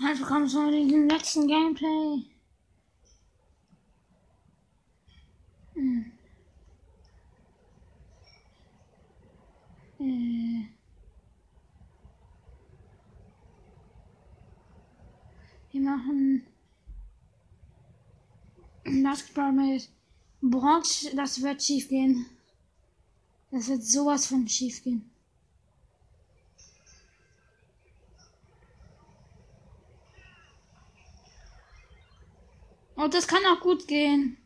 Also komm zu dem letzten Gameplay. Hm. Äh. Wir machen Basketball mit Bronze. Das wird schief gehen. Das wird sowas von schief gehen. Und das kann auch gut gehen.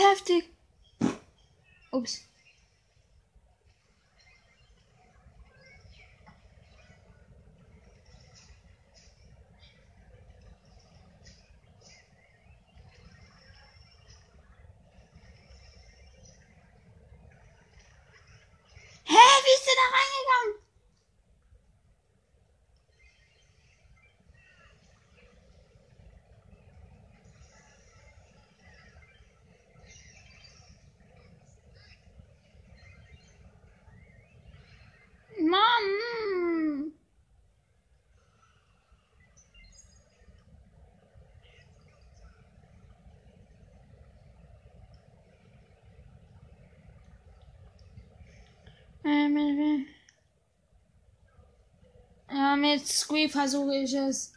have to... Oops. Äh, Ja, mit Squeak versuche ich es.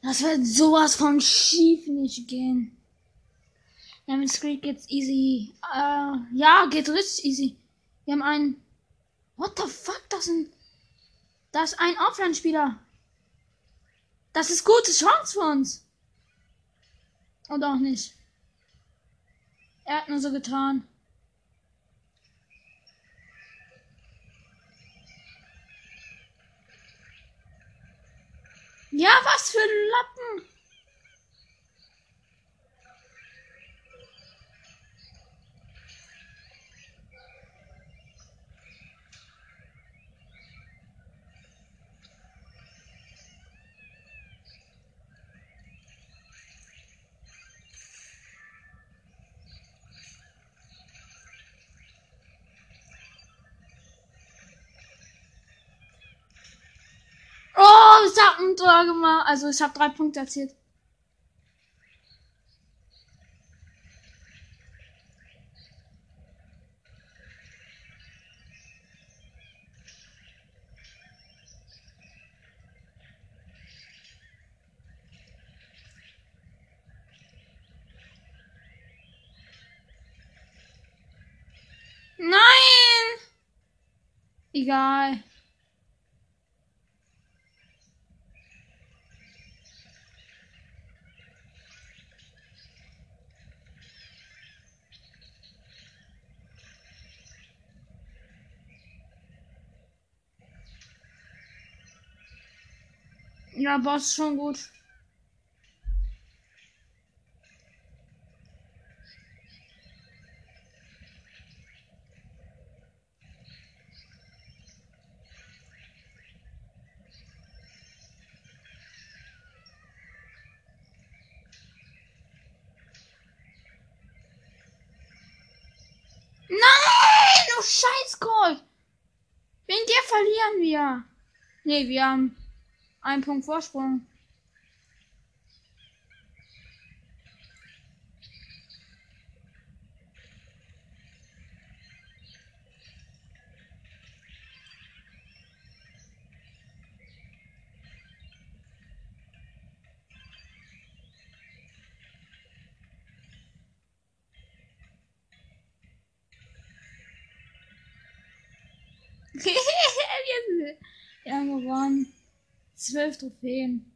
Das wird sowas von schief nicht gehen. Ja, mit Squeak geht's easy. Äh, ja, geht richtig easy. Wir haben einen. What the fuck? Das ist ein. Das ist ein Offline-Spieler. Das ist gute Chance für uns. Oder auch nicht. Er hat nur so getan. Ja, was für Lappen. Oh, ich hab ein Tor gemacht. Also ich habe drei Punkte erzielt. Nein! Egal. Ja, Boss schon gut. Nein, du Scheißkreuz. Wegen dir verlieren wir. Nee, wir haben ein Punkt Vorsprung. Wir haben gewonnen. Zwölf Trophäen.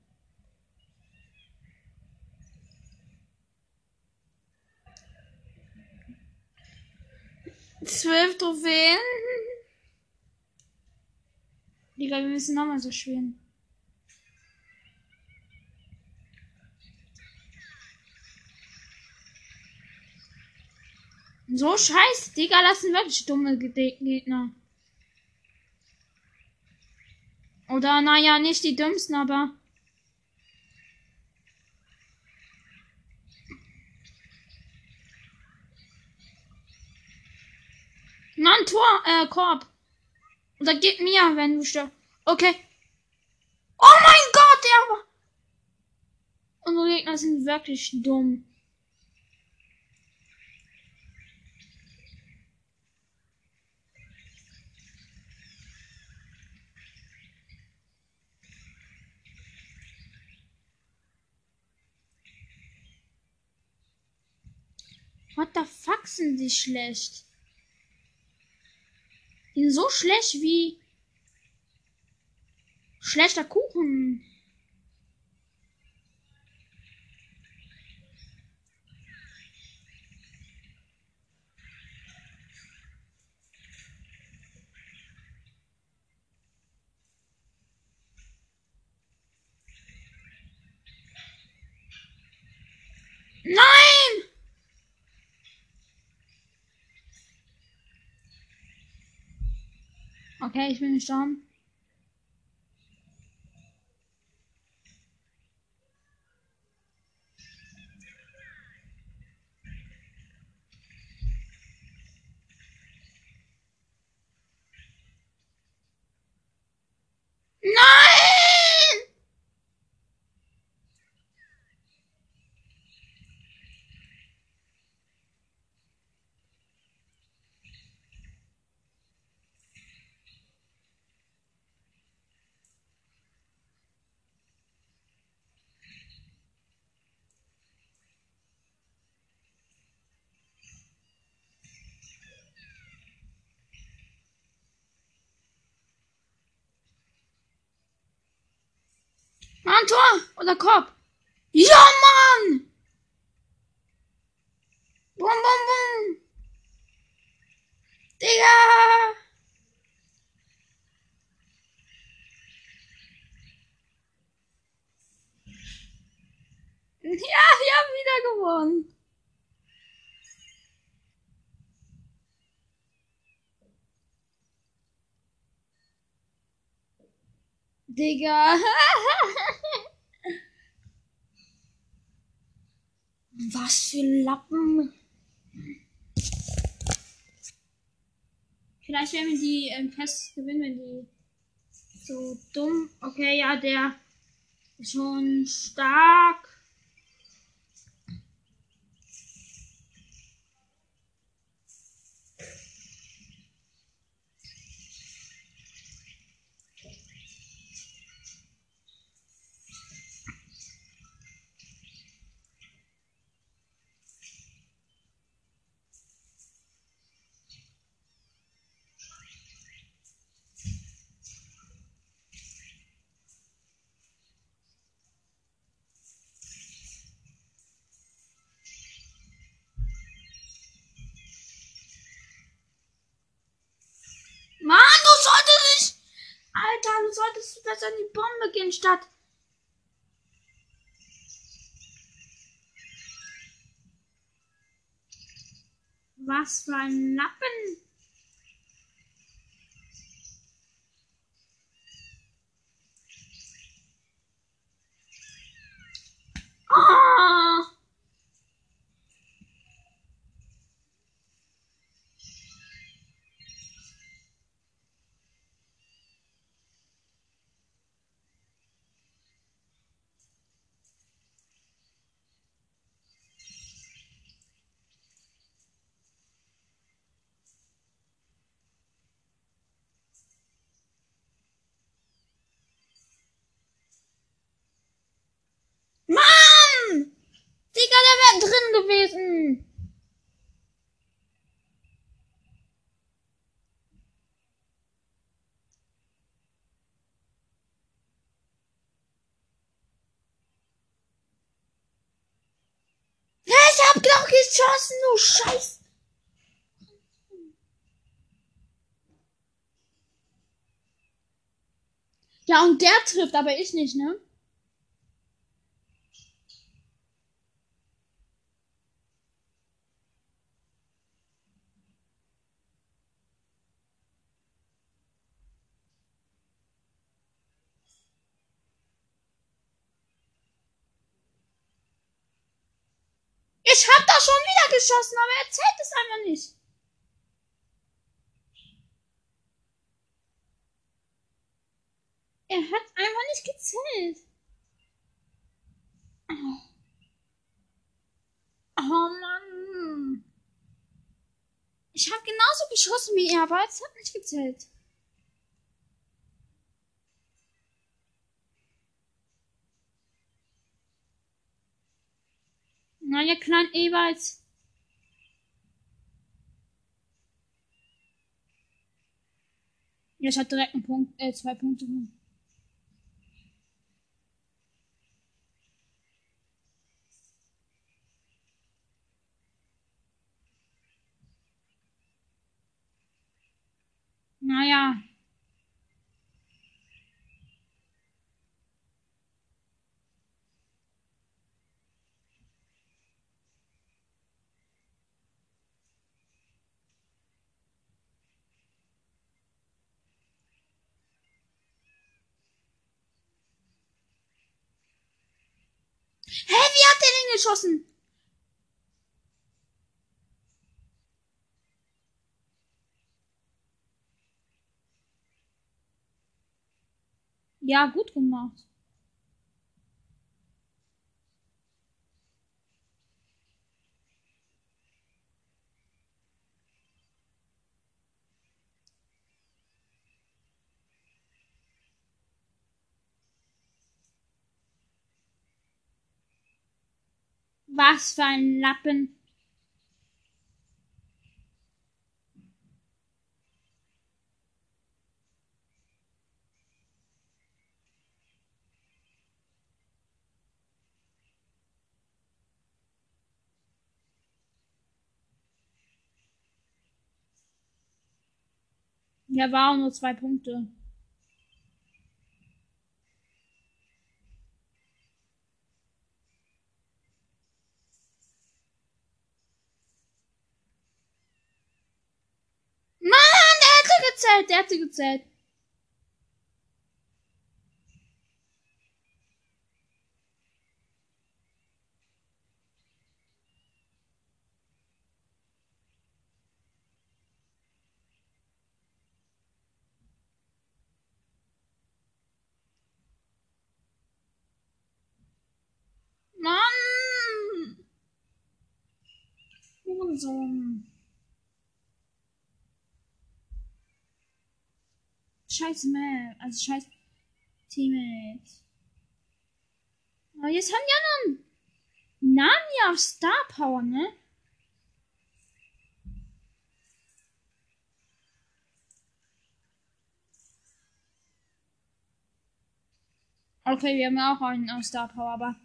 Zwölf Trophäen. Digga, wir müssen nochmal so spielen. So scheiße, Digga, das sind wirklich dumme Gegner. Oder naja, nicht die dümmsten, aber. Mann, Tor, äh, Korb. Oder gib mir, wenn du stirbst. Okay. Oh mein Gott, der war. Unsere Gegner sind wirklich dumm. What the fuck sind die schlecht? Die sind so schlecht wie schlechter Kuchen. Nein! Okay, ich bin. Nein! Mann, Tor! Oder Korb! Ja, Mann! Bum, bum, bum! Digga! Ja, wir haben wieder gewonnen. Digga. Was für Lappen. Vielleicht werden wir die ähm, fest gewinnen, wenn die so dumm. Okay, ja, der ist schon stark. Mann, du solltest nicht. Alter, du solltest besser in die Bombe gehen statt. Was für ein Lappen. Geschossen, du Scheiß. Ja, und der trifft, aber ich nicht, ne? Ich hab da schon wieder geschossen, aber er zählt es einfach nicht. Er hat einfach nicht gezählt. Oh Mann. Ich habe genauso geschossen wie er, aber es hat nicht gezählt. Naja, Klein Ewald. Jetzt hat direkt einen Punkt, äh, zwei Punkte. Naja. Hä, wie hat der denn geschossen? Ja, gut gemacht. Was für ein Lappen. Ja, war nur zwei Punkte. Mann, der hätte gezählt, der hätte gezählt. Mann! Hurensohn. Scheiß Map, also scheiß Teammate. Aber jetzt haben die anderen Nani auf Star Power, ne? Okay, wir haben auch einen auf Star Power, aber.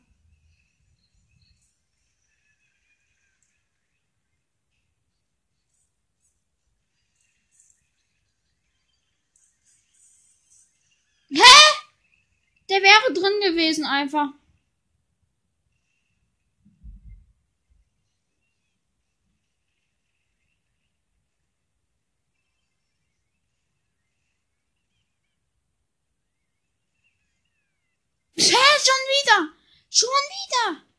Hä? Der wäre drin gewesen einfach. Hä, schon wieder. Schon wieder.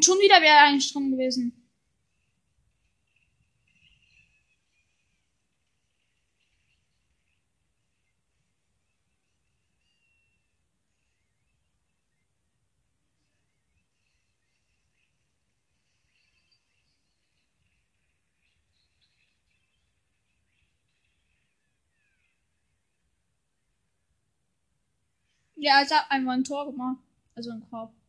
Und schon wieder wäre eigentlich drin gewesen. Ja, also hat einfach ein Tor gemacht. Also ein Korb.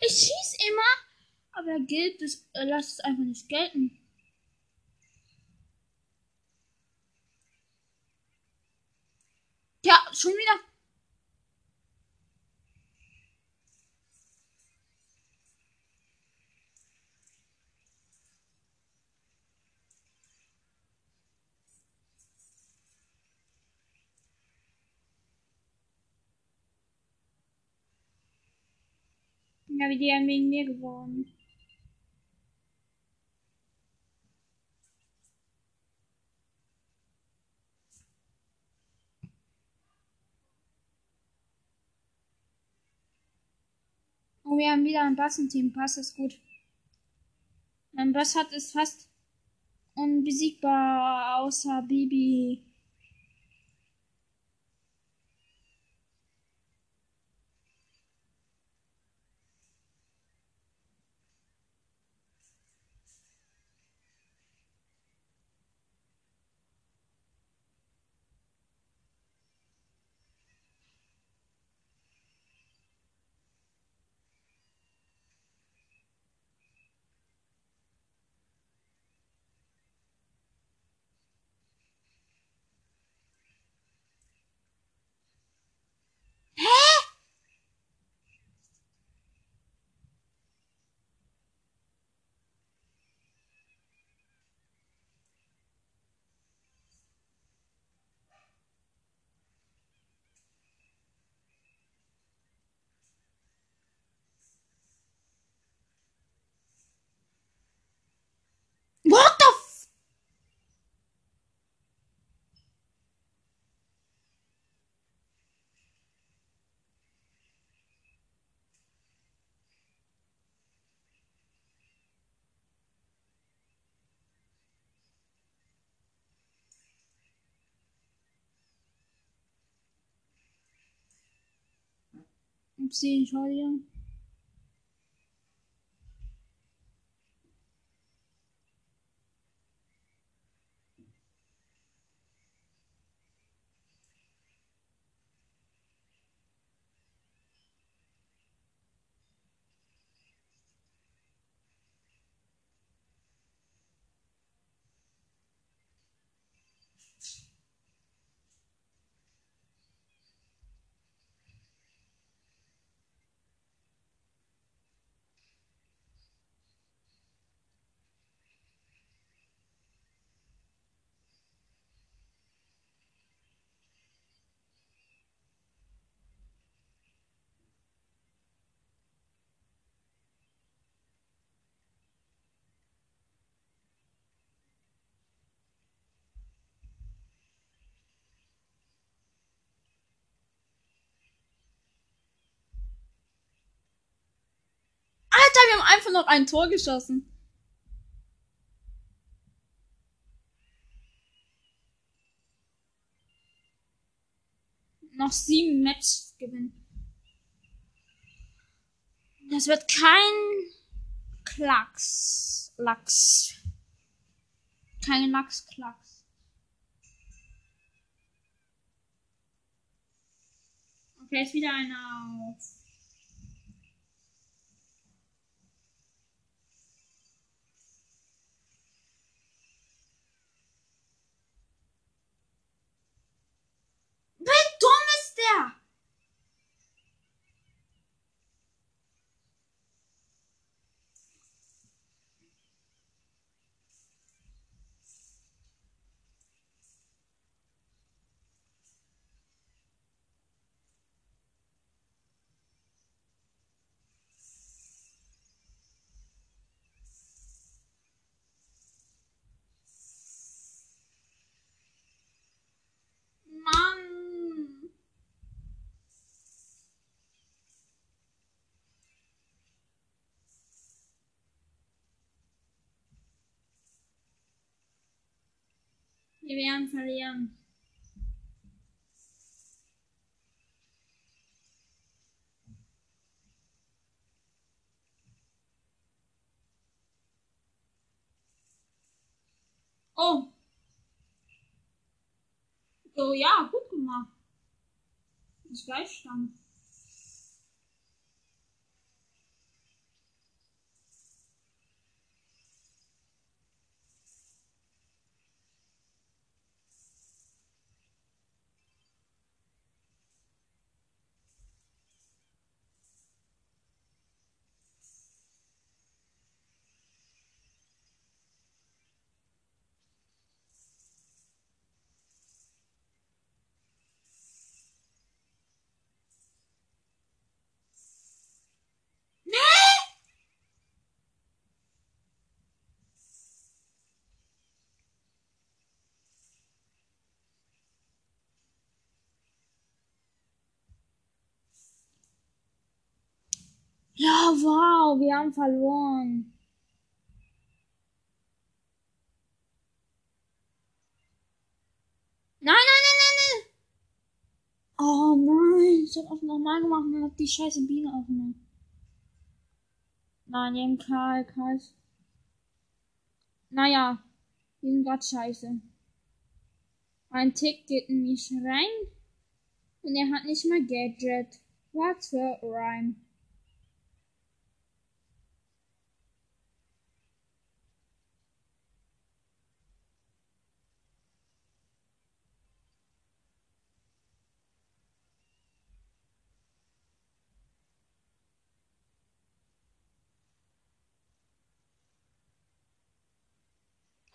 Ich schieß immer, aber er gilt es, äh, er lässt es einfach nicht gelten. Ja, schon wieder Ja, wie die haben wegen mir gewonnen. Oh, wir haben wieder ein Bass-Team. Pass ist gut. Mein Bass hat es fast unbesiegbar außer Bibi. Xe cho. Wir haben einfach noch ein Tor geschossen. Noch sieben Matches gewinnen. Das wird kein Klacks. Lachs. Kein Lachs-Klacks. Okay, ist wieder einer auf. Wie dumm ist der? Mann. Wir werden verlieren. Oh. So, ja, gut gemacht. Das Gleichstand. Ja, wow, wir haben verloren. Nein, nein, nein, nein, nein. Oh nein, ich hab auf normal gemacht und hab die scheiße Biene aufgemacht. Nein, den Karl, Karl. Naja, die sind grad scheiße. Ein Tick geht in mich rein und er hat nicht mal Gadget. Was für Rhyme.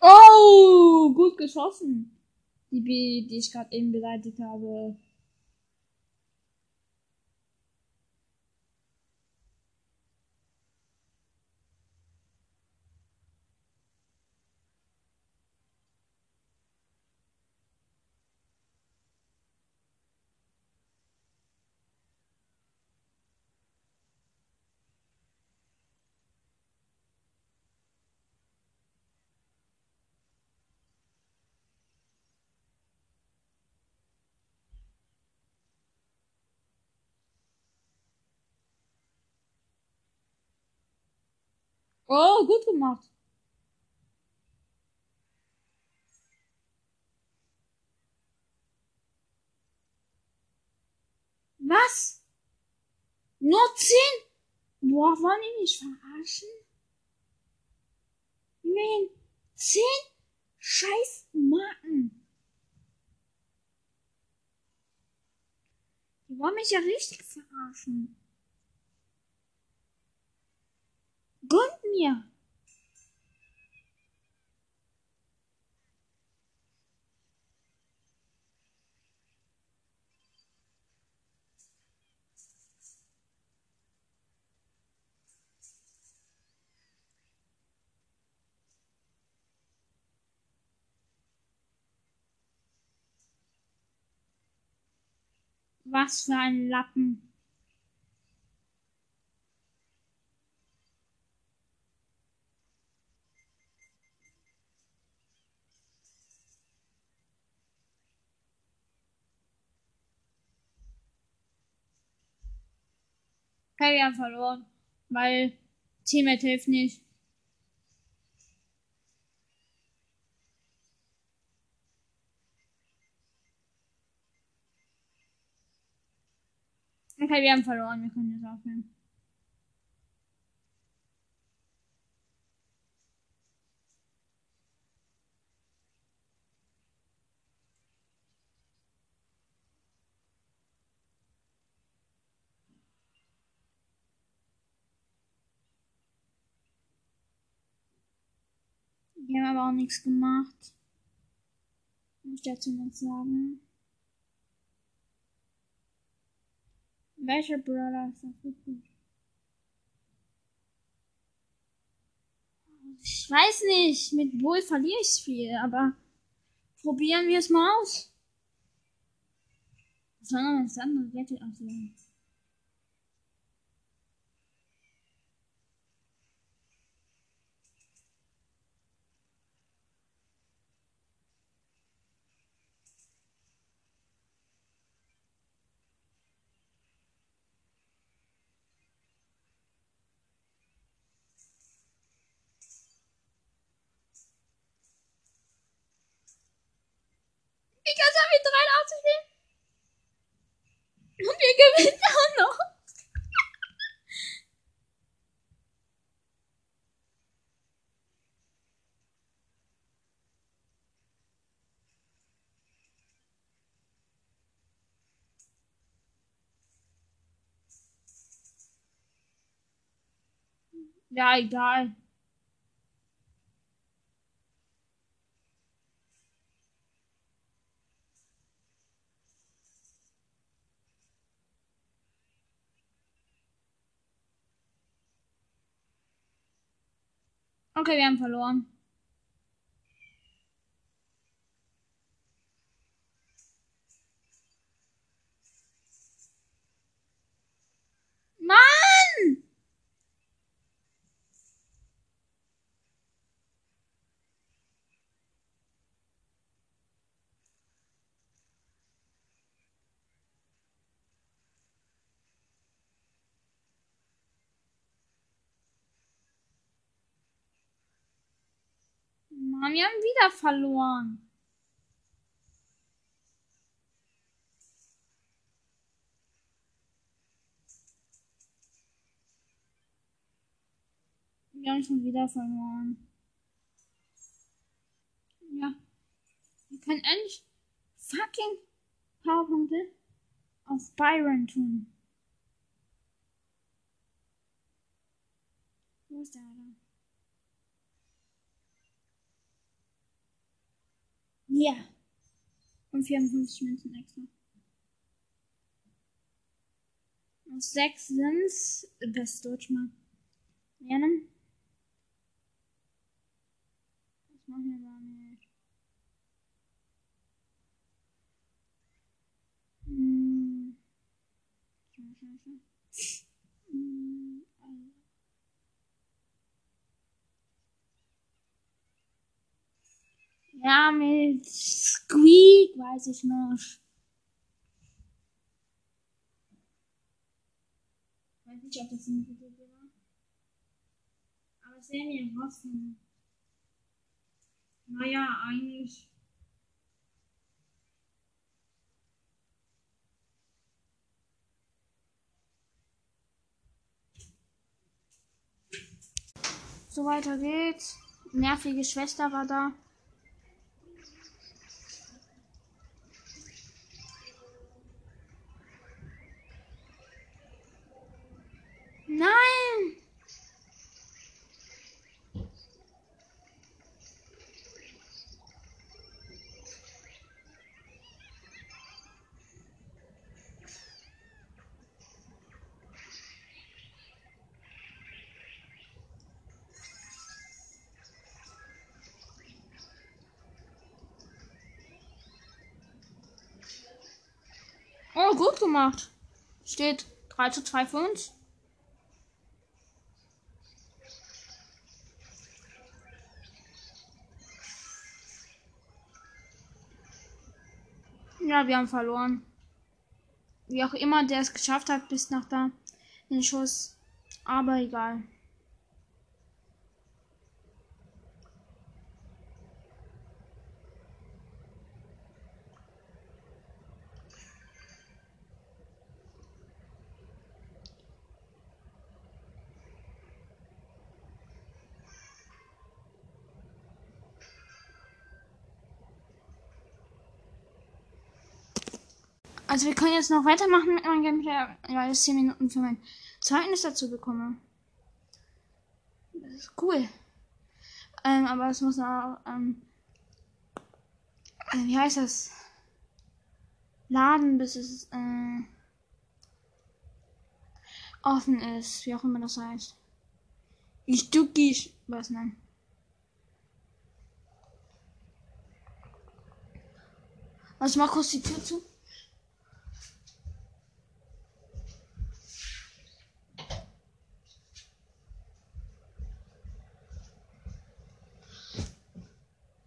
Oh, gut geschossen. Die B, die ich gerade eben beleidigt habe. Oh, gut gemacht. Was? Nur zehn? Boah, wollen die mich verarschen? Wen? Zehn scheiß Marken. Die wollen mich ja richtig verarschen. Gönnt mir! Was für ein Lappen. Okay, wir haben verloren, weil Teammate hilft nicht. Okay, wir haben verloren, wir können jetzt aufnehmen. Die haben aber auch nichts gemacht. Muss ich dazu noch sagen. Welcher Brawler ist das wirklich? Ich weiß nicht, mit Bull verliere ich viel, aber probieren wir es mal aus. Was soll noch das andere Gadget aussehen? Ich kann es mit 83 nehmen. Und wir gewinnen auch noch. Ja, egal. Okay, wir haben verloren. Mann! Mann, wir haben wieder verloren. Wir haben schon wieder verloren. Ja. Wir können endlich fucking Powerpunkte auf Byron tun. Wo ist der da? Ja. Und 54 Münzen extra. Aus sechs sind's. Best Deutsch mal. Lernen. Das machen wir gar nicht. Hm. Scheiße. Hm. Ja, mit Squeak weiß ich noch. Weiß nicht, ob das eine gute Idee war. Aber mir hoffen. Naja, eigentlich. So weiter geht's. Nervige Schwester war da. Nein! Oh, gut gemacht. Steht 3 zu 2 für uns. Ja, wir haben verloren. Wie auch immer der es geschafft hat, bis nach da den Schuss. Aber egal. Also wir können jetzt noch weitermachen mit meinem Gameplay, weil ich 10 Minuten für mein Zeugnis dazu bekomme. Das ist cool. Ähm, aber es muss auch, ähm, äh, wie heißt das? Laden, bis es äh, offen ist, wie auch immer das heißt. Ich ducki, was nein. Also mach kurz die Tür zu.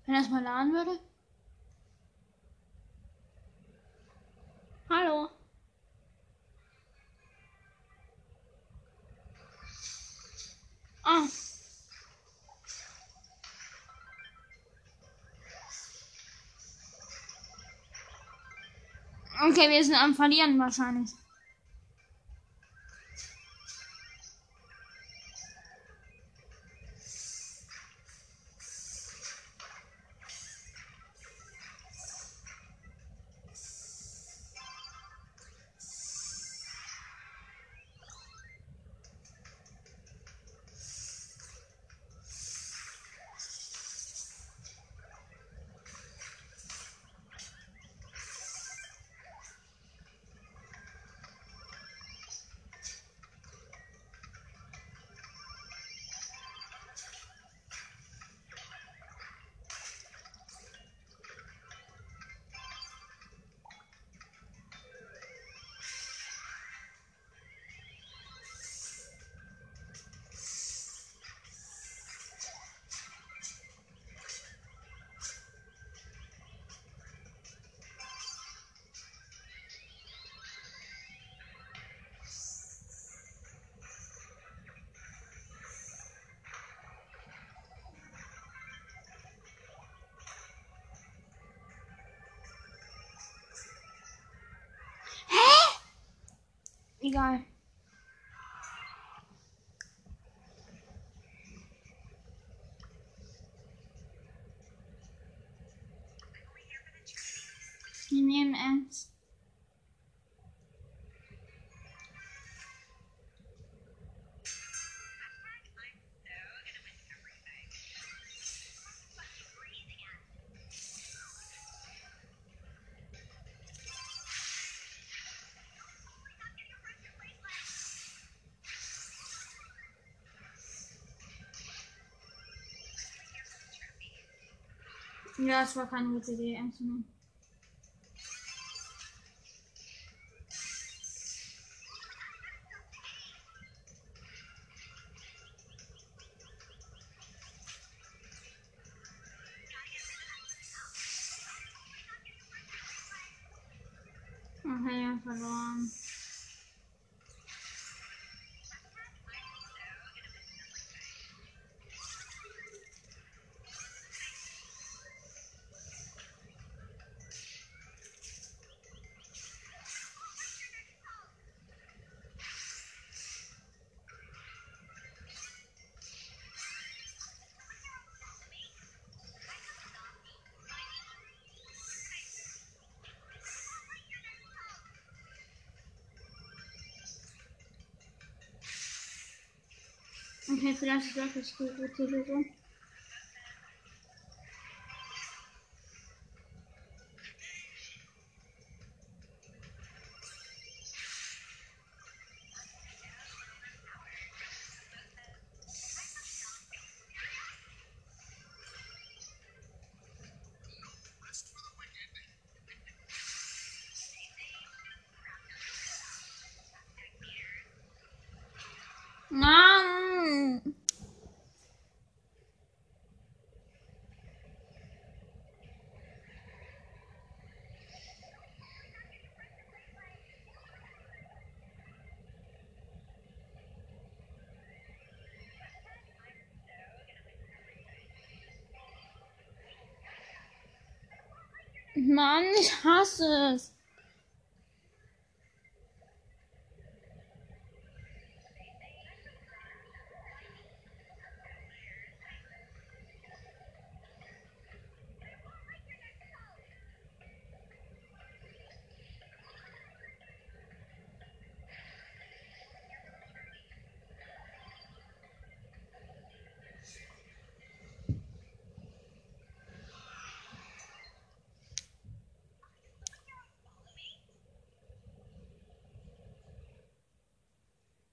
Wenn es mal laden würde. Hallo. Ah. Okay, wir sind am Verlieren wahrscheinlich. Egal. Wir Ja, es war keine gute Idee, ernst zu nehmen. Okay, ja, verloren. Okay, vielleicht ist wirklich die gute Lösung. Mann! Mann, ich hasse es.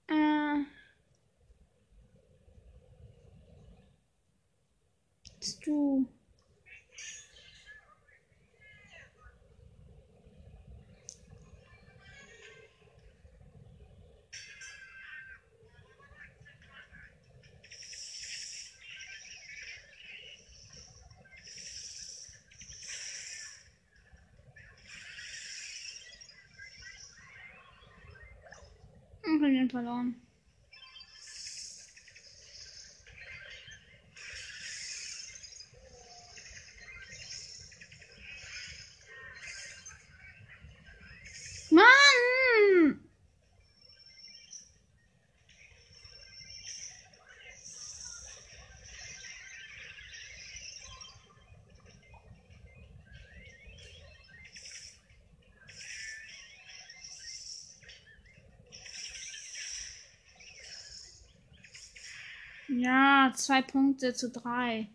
Äh. Bist du? Ich hab den verloren. Mann! Ja, zwei Punkte zu drei.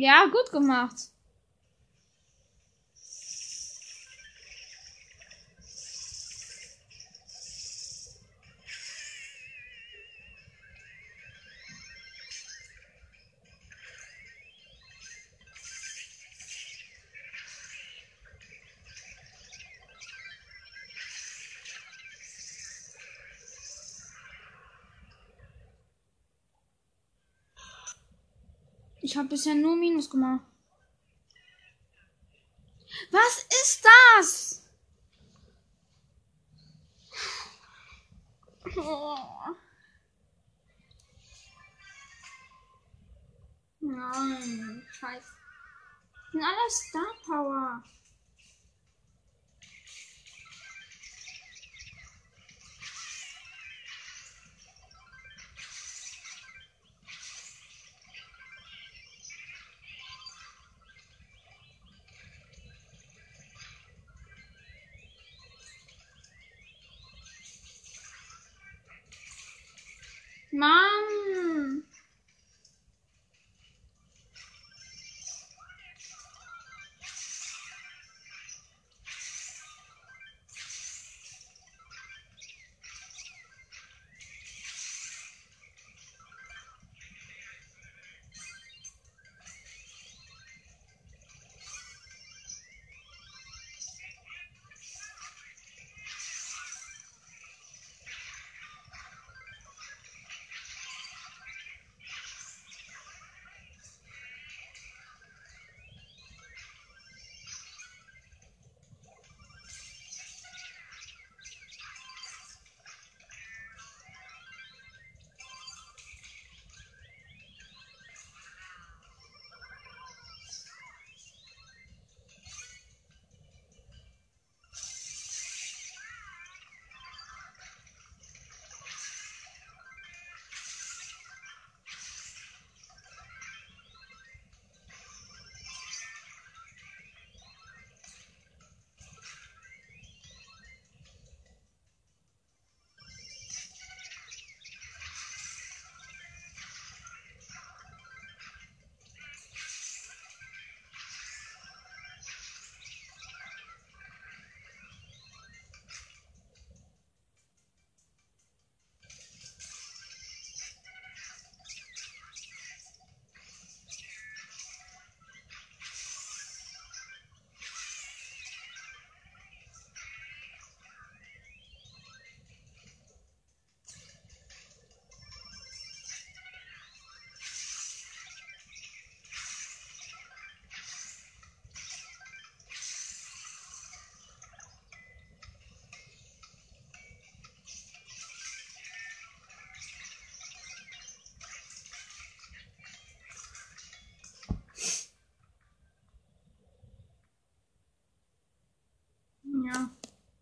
Ja, gut gemacht. Ich habe bisher nur Minus gemacht. Was ist das? Oh. Nein, scheiße. Das sind alle Star Power. Mann!